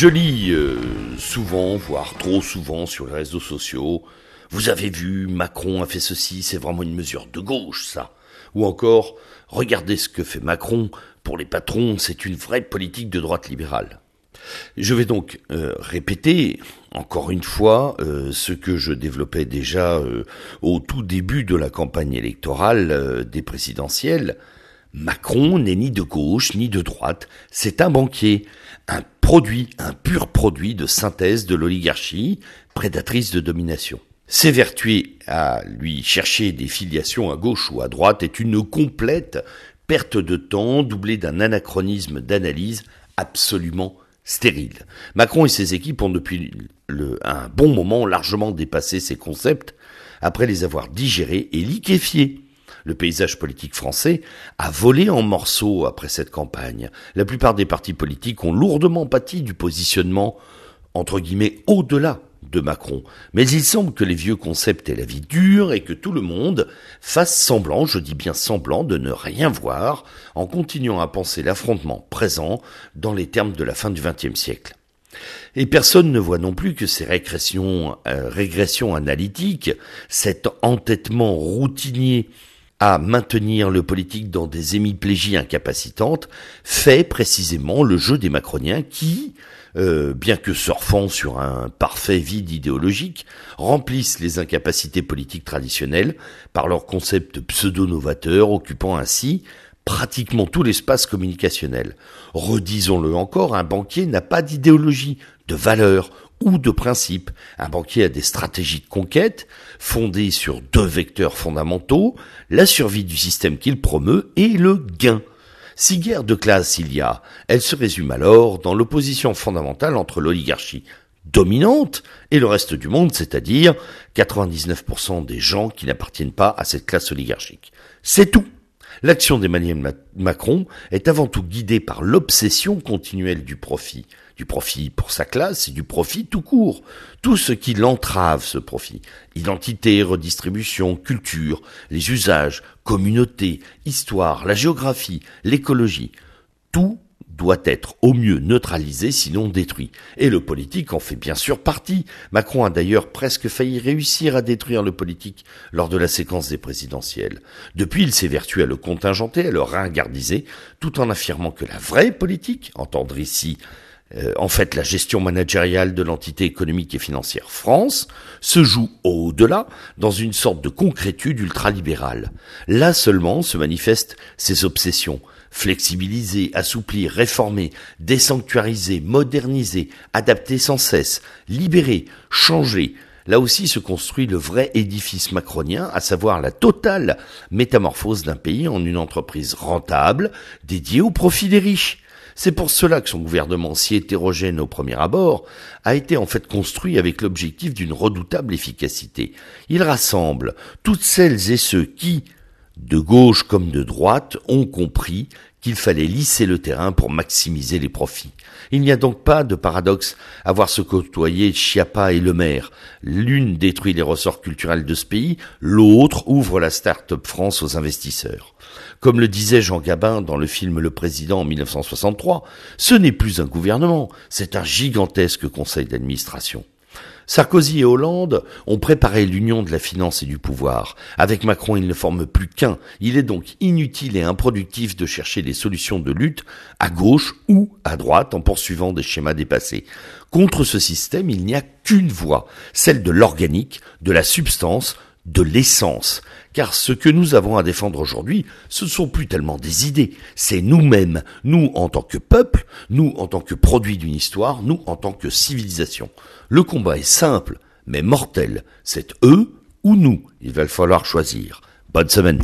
Je lis euh, souvent, voire trop souvent sur les réseaux sociaux, vous avez vu, Macron a fait ceci, c'est vraiment une mesure de gauche, ça. Ou encore, regardez ce que fait Macron, pour les patrons, c'est une vraie politique de droite libérale. Je vais donc euh, répéter encore une fois euh, ce que je développais déjà au tout début de la campagne électorale des présidentielles. Macron n'est ni de gauche ni de droite, c'est un banquier, un produit, un pur produit de synthèse de l'oligarchie, prédatrice de domination. S'évertuer à lui chercher des filiations à gauche ou à droite est une complète perte de temps doublée d'un anachronisme d'analyse absolument stérile. Macron et ses équipes ont depuis un bon moment largement dépassé ces concepts après les avoir digérés et liquéfiés. Le paysage politique français a volé en morceaux après cette campagne. La plupart des partis politiques ont lourdement pâti du positionnement, entre guillemets, au-delà de Macron. Mais il semble que les vieux concepts aient la vie dure et que tout le monde fasse semblant, je dis bien semblant, de ne rien voir en continuant à penser l'affrontement présent dans les termes de la fin du XXe siècle. Et personne ne voit non plus que ces régressions, euh, régressions analytiques, cet entêtement routinier à maintenir le politique dans des hémiplégies incapacitantes fait précisément le jeu des macroniens qui, euh, bien que surfant sur un parfait vide idéologique, remplissent les incapacités politiques traditionnelles par leur concept pseudo-novateur occupant ainsi pratiquement tout l'espace communicationnel. Redisons-le encore, un banquier n'a pas d'idéologie, de valeur ou de principe. Un banquier a des stratégies de conquête fondées sur deux vecteurs fondamentaux, la survie du système qu'il promeut et le gain. Si guerre de classe il y a, elle se résume alors dans l'opposition fondamentale entre l'oligarchie dominante et le reste du monde, c'est-à-dire 99% des gens qui n'appartiennent pas à cette classe oligarchique. C'est tout. L'action d'Emmanuel Macron est avant tout guidée par l'obsession continuelle du profit du profit pour sa classe et du profit tout court. Tout ce qui l'entrave, ce profit. Identité, redistribution, culture, les usages, communauté, histoire, la géographie, l'écologie. Tout doit être au mieux neutralisé, sinon détruit. Et le politique en fait bien sûr partie. Macron a d'ailleurs presque failli réussir à détruire le politique lors de la séquence des présidentielles. Depuis, il s'est vertué à le contingenter, à le ringardiser, tout en affirmant que la vraie politique, entendre ici euh, en fait la gestion managériale de l'entité économique et financière France, se joue au-delà dans une sorte de concrétude ultralibérale. Là seulement se manifestent ses obsessions. Flexibiliser, assouplir, réformer, désanctuariser, moderniser, adapter sans cesse, libérer, changer, là aussi se construit le vrai édifice macronien, à savoir la totale métamorphose d'un pays en une entreprise rentable, dédiée au profit des riches. C'est pour cela que son gouvernement, si hétérogène au premier abord, a été en fait construit avec l'objectif d'une redoutable efficacité. Il rassemble toutes celles et ceux qui, de gauche comme de droite, ont compris qu'il fallait lisser le terrain pour maximiser les profits. Il n'y a donc pas de paradoxe à voir se côtoyer Chiappa et Le Maire. L'une détruit les ressorts culturels de ce pays, l'autre ouvre la start-up France aux investisseurs. Comme le disait Jean Gabin dans le film Le Président en 1963, ce n'est plus un gouvernement, c'est un gigantesque conseil d'administration. Sarkozy et Hollande ont préparé l'union de la finance et du pouvoir. Avec Macron, ils ne forment plus qu'un. Il est donc inutile et improductif de chercher des solutions de lutte à gauche ou à droite en poursuivant des schémas dépassés. Contre ce système, il n'y a qu'une voie, celle de l'organique, de la substance, de l'essence. Car ce que nous avons à défendre aujourd'hui, ce ne sont plus tellement des idées, c'est nous-mêmes, nous en tant que peuple, nous en tant que produit d'une histoire, nous en tant que civilisation. Le combat est simple, mais mortel. C'est eux ou nous. Il va falloir choisir. Bonne semaine.